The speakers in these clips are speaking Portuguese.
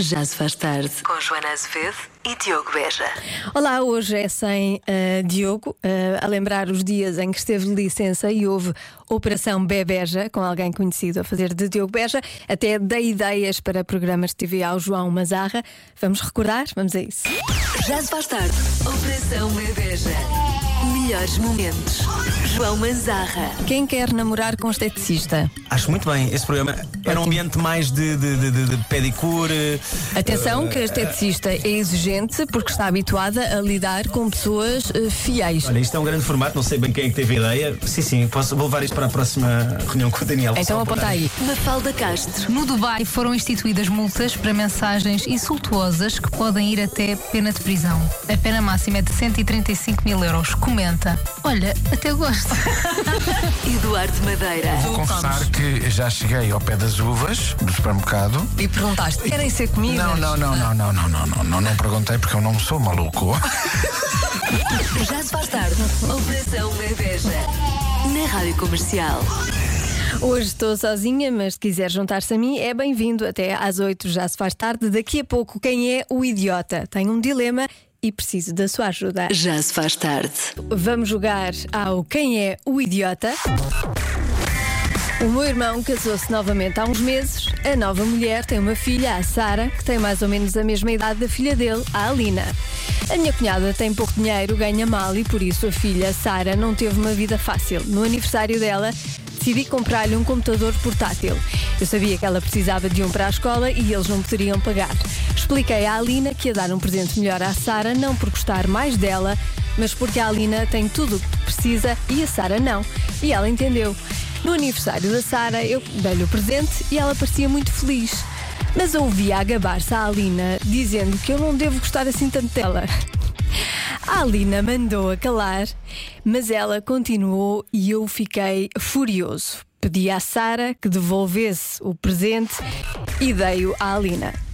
Já se faz tarde. Com Joana Azevedo e Diogo Beja. Olá, hoje é sem uh, Diogo, uh, a lembrar os dias em que esteve de licença e houve Operação Bebeja, com alguém conhecido a fazer de Diogo Beja. Até dei ideias para programas de TV ao João Mazarra. Vamos recordar? Vamos a isso. Já se faz tarde. Operação Bebeja. Melhores momentos. João Manzarra. Quem quer namorar com esteticista? Acho muito bem. Esse programa era um ambiente mais de, de, de, de- pedicure. Atenção que a esteticista é exigente porque está habituada a lidar com pessoas eh, fiéis. Olha, isto é um grande formato, não sei bem quem é que teve a ideia. Sim, sim, posso, vou levar isto para a próxima reunião com o Daniel. Então só aponta apontar. aí. Mafalda Castro. No Dubai foram instituídas multas para mensagens insultuosas que podem ir até pena de prisão. A pena máxima é de 135 mil euros. Comenta. Olha, até gosto. Eduardo Madeira. Vou confessar que já cheguei ao pé das uvas do supermercado. E perguntaste: querem ser comidas? Não, não, não, não, não, não, não, não, não, não perguntei porque eu não sou maluco. Já se faz tarde. Operação Bebeja. Na Rádio Comercial. Hoje estou sozinha, mas se quiser juntar-se a mim, é bem-vindo. Até às 8 já se faz tarde. Daqui a pouco, quem é o idiota? Tenho um dilema e preciso da sua ajuda. Já se faz tarde. Vamos jogar ao Quem é o Idiota? O meu irmão casou-se novamente há uns meses. A nova mulher tem uma filha, a Sara, que tem mais ou menos a mesma idade da filha dele, a Alina. A minha cunhada tem pouco dinheiro, ganha mal e por isso a filha, Sara, não teve uma vida fácil. No aniversário dela, decidi comprar-lhe um computador portátil. Eu sabia que ela precisava de um para a escola e eles não poderiam pagar. Expliquei à Alina que ia dar um presente melhor à Sara, não por gostar mais dela, mas porque a Alina tem tudo o que precisa e a Sara não. E ela entendeu. No aniversário da Sara, eu dei-lhe o presente e ela parecia muito feliz. Mas ouvia a gabar-se à Alina, dizendo que eu não devo gostar assim tanto dela. A Alina mandou a calar, mas ela continuou e eu fiquei furioso. Pedi à Sara que devolvesse o presente e dei-o à Alina.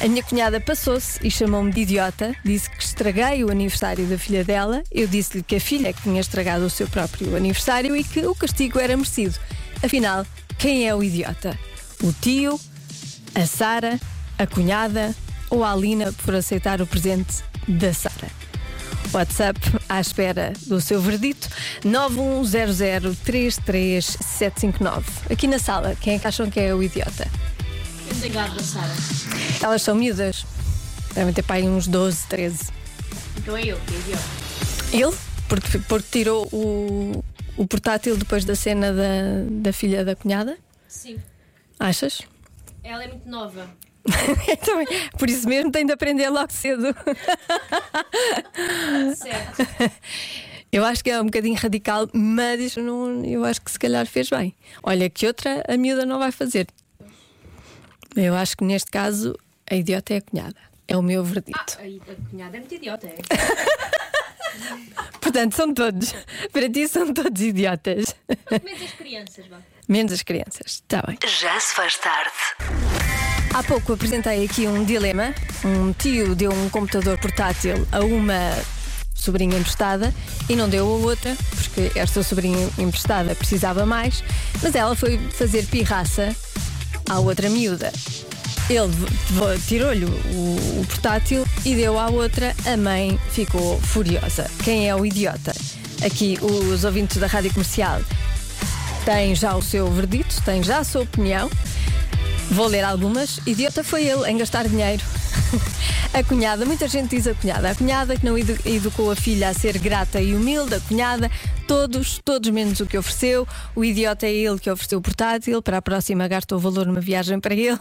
A minha cunhada passou-se e chamou-me de idiota, disse que estraguei o aniversário da filha dela. Eu disse-lhe que a filha que tinha estragado o seu próprio aniversário e que o castigo era merecido. Afinal, quem é o idiota? O tio, a Sara, a cunhada ou a Alina por aceitar o presente da Sara? WhatsApp à espera do seu verdito 910033759. Aqui na sala, quem é que acham que é o idiota? Obrigada, Sara. Elas são miúdas. Devem ter pai uns 12, 13. Então é eu, que é idiota. Ele, porque, porque tirou o, o portátil depois da cena da, da filha da cunhada? Sim. Achas? Ela é muito nova. Também. Por isso mesmo tem de aprender logo cedo. Certo. Eu acho que é um bocadinho radical, mas não, eu acho que se calhar fez bem. Olha, que outra a miúda não vai fazer. Eu acho que neste caso a idiota é a cunhada. É o meu verdito. Aí, a cunhada é muito idiota, é? Portanto, são todos. Para ti são todos idiotas. Menos as crianças, vá. Menos as crianças. Está bem. Já se faz tarde. Há pouco apresentei aqui um dilema. Um tio deu um computador portátil a uma sobrinha emprestada e não deu a outra, porque esta sobrinha emprestada precisava mais, mas ela foi fazer pirraça à outra miúda. Ele tirou-lhe o, o portátil e deu à outra, a mãe ficou furiosa. Quem é o idiota? Aqui os ouvintes da rádio comercial têm já o seu verdito, têm já a sua opinião. Vou ler algumas. Idiota foi ele em gastar dinheiro. A cunhada, muita gente diz a cunhada. A cunhada que não edu- educou a filha a ser grata e humilde, a cunhada, todos, todos menos o que ofereceu. O idiota é ele que ofereceu o portátil. Para a próxima gastou o valor numa viagem para ele.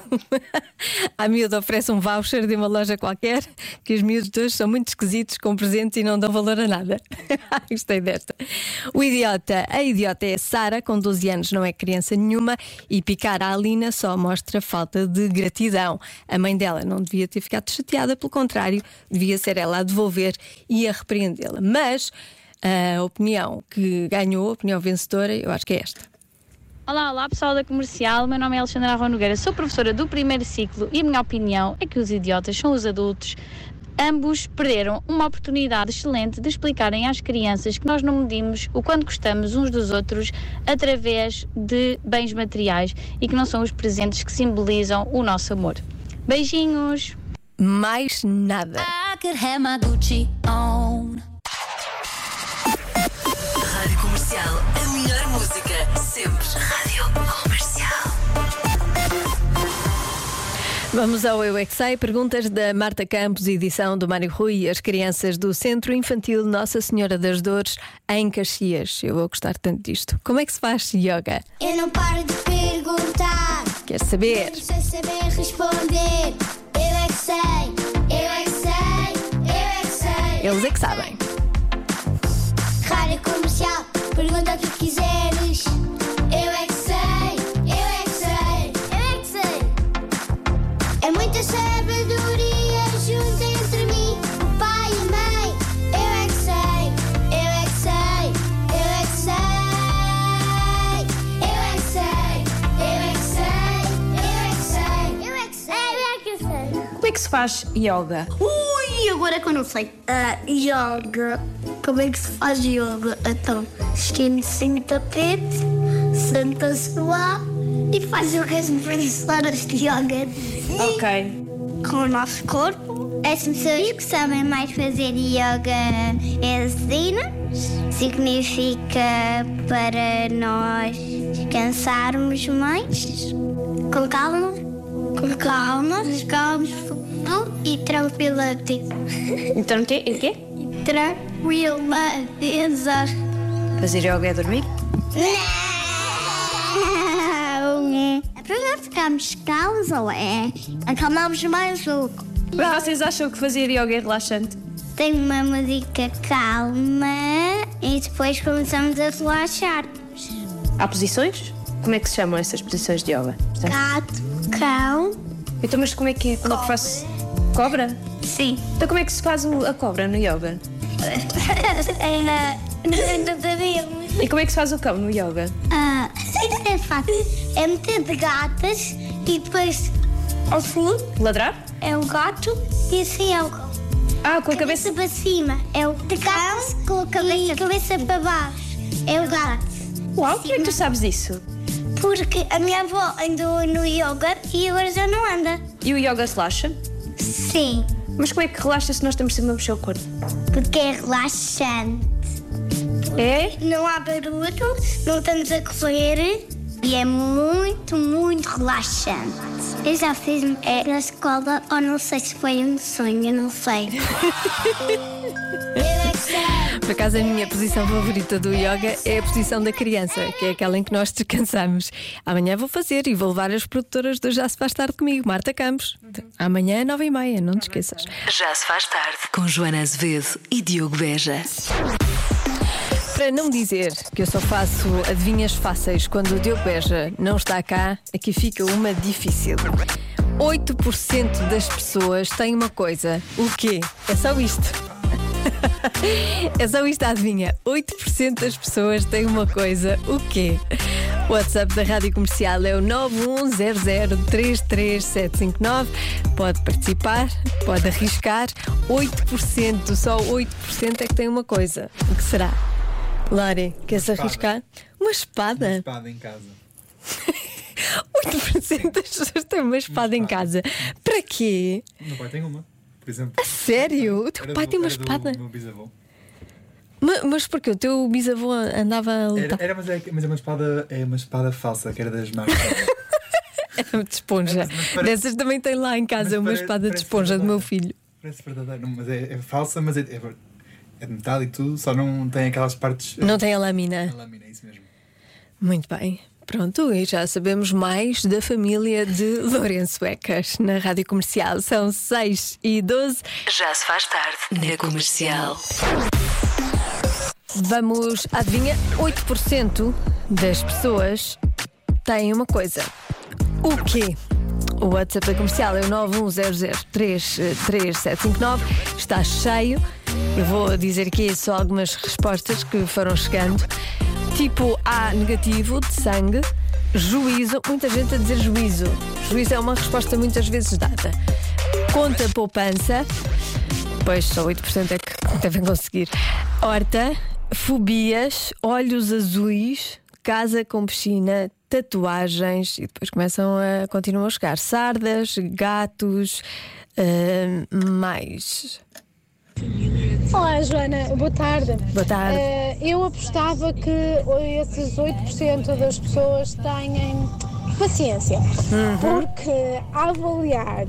A miúda oferece um voucher de uma loja qualquer, que os miúdos hoje são muito esquisitos com presentes e não dão valor a nada. Gostei desta. O idiota, a idiota é a Sara, com 12 anos, não é criança nenhuma, e picar a Alina só mostra falta de gratidão. A mãe dela não devia ter ficado chateada, pelo contrário, devia ser ela a devolver e a repreendê-la. Mas a opinião que ganhou, a opinião vencedora, eu acho que é esta. Olá, olá pessoal da comercial, meu nome é Alexandra Nogueira, sou professora do primeiro ciclo e a minha opinião é que os idiotas são os adultos. Ambos perderam uma oportunidade excelente de explicarem às crianças que nós não medimos o quanto gostamos uns dos outros através de bens materiais e que não são os presentes que simbolizam o nosso amor. Beijinhos! Mais nada. I could have my Gucci on. Vamos ao Eu é. Perguntas da Marta Campos, edição do Mário Rui e as crianças do Centro Infantil Nossa Senhora das Dores em Caxias. Eu vou gostar tanto disto. Como é que se faz yoga? Eu não paro de perguntar, Quer saber? não sei saber responder. Eu é que sei, eu é que sei, eu é que sei. Eles é que sabem. Rádio comercial, pergunta o que quiseres. Faz yoga? Ui, agora que eu não sei. Ah, yoga. Como é que se faz yoga? Então, esquece em tapete, senta-se lá e faz as posições de yoga Ok. com o nosso corpo. As pessoas que sabem mais fazer yoga ensinam. Significa para nós descansarmos mais. Com calma. Com calma. Calma e tranquilidade. Então o quê? Tranquilidade. Fazer yoga é dormir? Não! É para não ficarmos calmos ou é? Acalmamos mais o Vocês acham que fazer yoga é relaxante? Tem uma música calma e depois começamos a relaxar. Há posições? Como é que se chamam essas posições de yoga? Gato, cão. Então, mas como é que é? Como é que faço? Cobra? Sim. Então, como é que se faz a cobra no yoga? Na cabelo. E como é que se faz o cão no yoga? Ah, é fácil. É meter de gatas e depois assim Ladrar? é o gato e assim é o cão. Ah, com a cabeça cabeça. para cima é o de gato com a cabeça, cabeça para baixo é o gato. Uau, como é que tu sabes isso? Porque a minha avó andou no yoga e agora já não anda. E o yoga relaxa? Sim, Mas como é que relaxa se nós estamos sempre a mexer o corpo? porque é relaxante. É? Não há barulho, não estamos a correr e é muito, muito relaxante. Eu já fiz é, na escola, ou não sei se foi um sonho, não sei. Por acaso, a minha posição favorita do yoga é a posição da criança, que é aquela em que nós descansamos. Amanhã vou fazer e vou levar as produtoras do Já Se Faz Tarde comigo, Marta Campos. Amanhã, nove e meia, não te esqueças. Já se faz tarde. Com Joana Azevedo e Diogo Beja. Para não dizer que eu só faço adivinhas fáceis quando o Diogo Beja não está cá, aqui fica uma difícil. 8% das pessoas têm uma coisa. O quê? É só isto. É só isto, adivinha. 8% das pessoas têm uma coisa. O quê? O WhatsApp da Rádio Comercial é o 910033759. Pode participar, pode arriscar. 8%, só 8% é que tem uma coisa. O que será? Lori, queres arriscar? Uma espada? espada em casa. 8% das pessoas têm uma espada em casa. Para quê? Meu pai tem uma, por exemplo. A sério? O teu Era pai do- tem uma era do espada? meu bisavô. Ma- Mas, porquê? O teu bisavô andava a Era, lutar? era, mas, é, mas é uma espada, é uma espada falsa, que era das más. Era de esponja. Mas parece- Dessas também tem lá em casa Mas uma parece- espada de esponja do meu filho. Parece verdadeiro, mas é, é falsa, mas é, é, é de metal e tudo, só não tem aquelas partes. Não tem a lâmina. A lâmina, é isso mesmo. Muito bem. Pronto, e já sabemos mais da família de Lourenço Ecas na rádio comercial. São 6 e 12. Já se faz tarde. Na comercial. Vamos, adivinha? 8% das pessoas têm uma coisa. O quê? O WhatsApp da comercial é o 910033759. Está cheio. Eu vou dizer aqui só algumas respostas que foram chegando. Tipo A negativo, de sangue. Juízo. Muita gente a dizer juízo. Juízo é uma resposta muitas vezes dada. Conta poupança. Pois só 8% é que devem conseguir. Horta, fobias, olhos azuis, casa com piscina, tatuagens e depois começam a continuam a chegar sardas, gatos, ah, mais. Olá, Joana, boa tarde. Boa tarde. Eh, eu apostava que esses 8% das pessoas têm paciência, porque a avaliar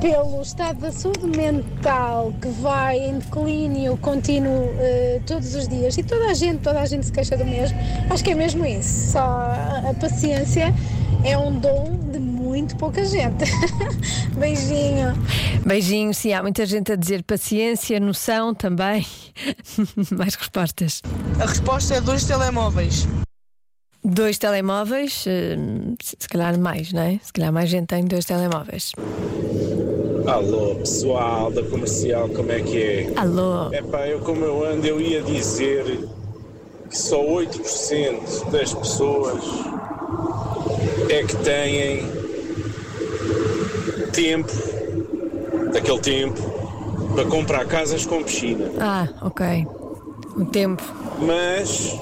pelo estado da saúde mental que vai em declínio contínuo eh, todos os dias e toda a gente, toda a gente se queixa do mesmo, acho que é mesmo isso. Só a paciência é um dom muito pouca gente. Beijinho. Beijinhos, sim, há muita gente a dizer paciência, noção também. mais respostas. A resposta é dois telemóveis. Dois telemóveis, eh, se calhar mais, não é? Se calhar mais gente tem dois telemóveis. Alô, pessoal da comercial, como é que é? Alô. Epá, eu como eu ando, eu ia dizer que só 8% das pessoas é que têm tempo, daquele tempo, para comprar casas com piscina. Ah, ok. O tempo. Mas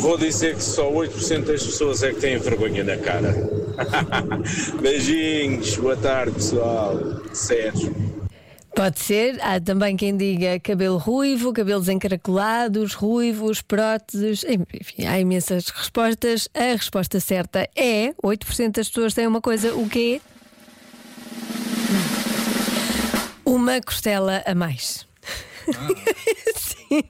vou dizer que só 8% das pessoas é que têm vergonha na cara. Beijinhos, boa tarde pessoal. Sérgio. Pode ser. Há também quem diga cabelo ruivo, cabelos encaracolados, ruivos, próteses. Enfim, há imensas respostas. A resposta certa é: 8% das pessoas têm uma coisa, o quê? Uma costela a mais. Sim,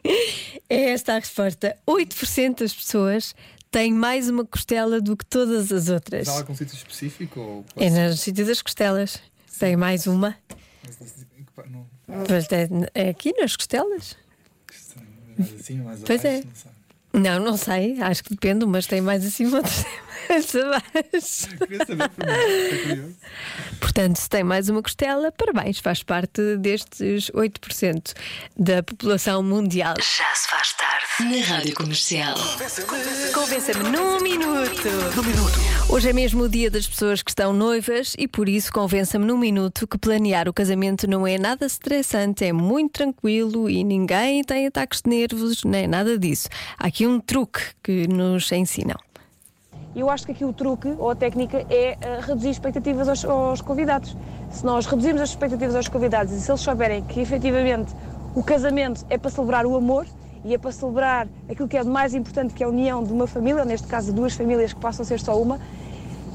é esta a resposta. 8% das pessoas têm mais uma costela do que todas as outras. Mas há algum sítio específico? Ou É no sítio das costelas. Tem mais uma. Não, Mas é, é aqui nas costelas. assim, mais Pois abaixo, é. Não. Não, sei. Acho que depende. Umas têm mais acima, outras têm mais abaixo. Queria saber. Portanto, se tem mais uma costela, parabéns, faz parte destes 8% da população mundial. Já se faz tarde na Rádio Comercial. Convença-me num minuto. Num minuto. Hoje é mesmo o dia das pessoas que estão noivas e por isso convença-me num minuto que planear o casamento não é nada estressante, é muito tranquilo e ninguém tem ataques de nervos, nem nada disso. Há aqui um truque que nos ensinam. Eu acho que aqui o truque ou a técnica é eh, reduzir expectativas aos, aos convidados. Se nós reduzirmos as expectativas aos convidados e se eles souberem que efetivamente o casamento é para celebrar o amor e é para celebrar aquilo que é de mais importante, que é a união de uma família, neste caso duas famílias que possam ser só uma,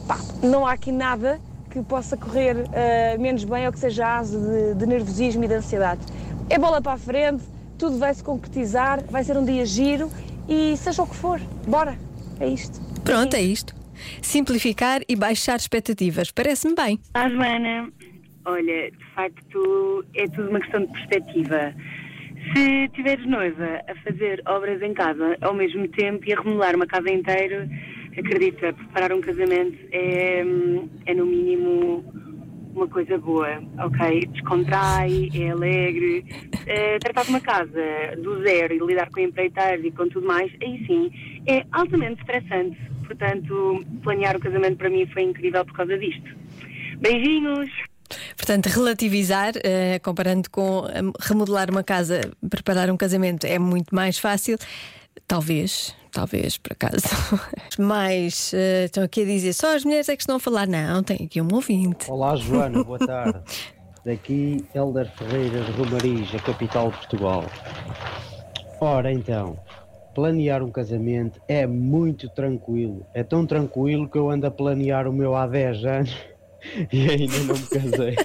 pá, não há aqui nada que possa correr eh, menos bem ou que seja aso de, de nervosismo e de ansiedade. É bola para a frente, tudo vai se concretizar, vai ser um dia giro e seja o que for, bora, é isto. Pronto, é isto. Simplificar e baixar expectativas. Parece-me bem. Ah, Joana, olha, de facto é tudo uma questão de perspectiva. Se tiveres noiva a fazer obras em casa ao mesmo tempo e a remodelar uma casa inteira, acredita, preparar um casamento é, é no mínimo uma coisa boa, ok? Descontrai, é alegre. Eh, tratar de uma casa do zero e lidar com empreiteiros e com tudo mais, aí sim, é altamente estressante. Portanto, planear o casamento para mim foi incrível por causa disto. Beijinhos! Portanto, relativizar, eh, comparando com eh, remodelar uma casa, preparar um casamento é muito mais fácil. Talvez, talvez, por acaso. Mas eh, estão aqui a dizer só as mulheres é que estão a falar. Não, tem aqui um ouvinte. Olá Joana, boa tarde. Daqui Helder Ferreira de Romariz, a capital de Portugal. Ora então, planear um casamento é muito tranquilo. É tão tranquilo que eu ando a planear o meu há 10 anos e ainda não me casei.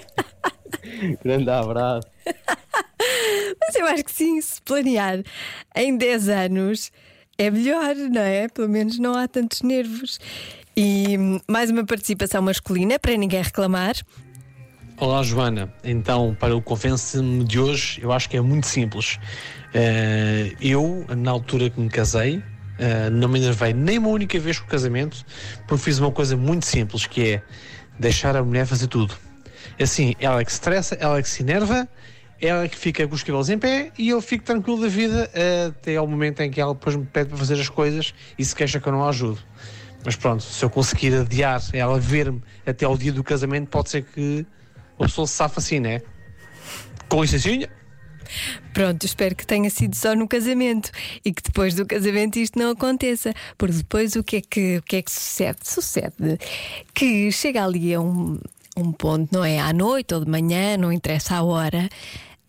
Grande abraço. Mas eu acho que sim, se planear em 10 anos é melhor, não é? Pelo menos não há tantos nervos. E mais uma participação masculina para ninguém reclamar. Olá Joana, então para o Convence-me de hoje eu acho que é muito simples. Eh, eu, na altura que me casei, eh, não me enervei nem uma única vez com o casamento, porque fiz uma coisa muito simples que é deixar a mulher fazer tudo. Assim, ela é que se estressa, ela é que se enerva, ela é que fica com os cabelos em pé e eu fico tranquilo da vida até ao momento em que ela depois me pede para fazer as coisas e se queixa que eu não a ajudo. Mas pronto, se eu conseguir adiar ela ver-me até ao dia do casamento, pode ser que a pessoa se safa assim, né? Com licencinha. Pronto, espero que tenha sido só no casamento e que depois do casamento isto não aconteça. Porque depois o que é que, o que, é que sucede? Sucede que chega ali a um, um ponto, não é? À noite ou de manhã, não interessa a hora.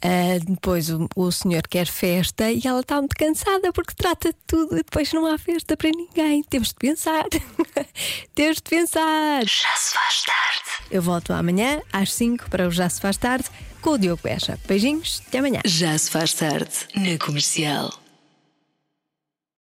ah, depois o, o senhor quer festa e ela está muito cansada porque trata de tudo e depois não há festa para ninguém. Temos de pensar. Temos de pensar. Já se faz tarde. Eu volto amanhã às 5 para o Já se faz tarde com o Diogo Beja. Beijinhos, até amanhã. Já se faz tarde na comercial.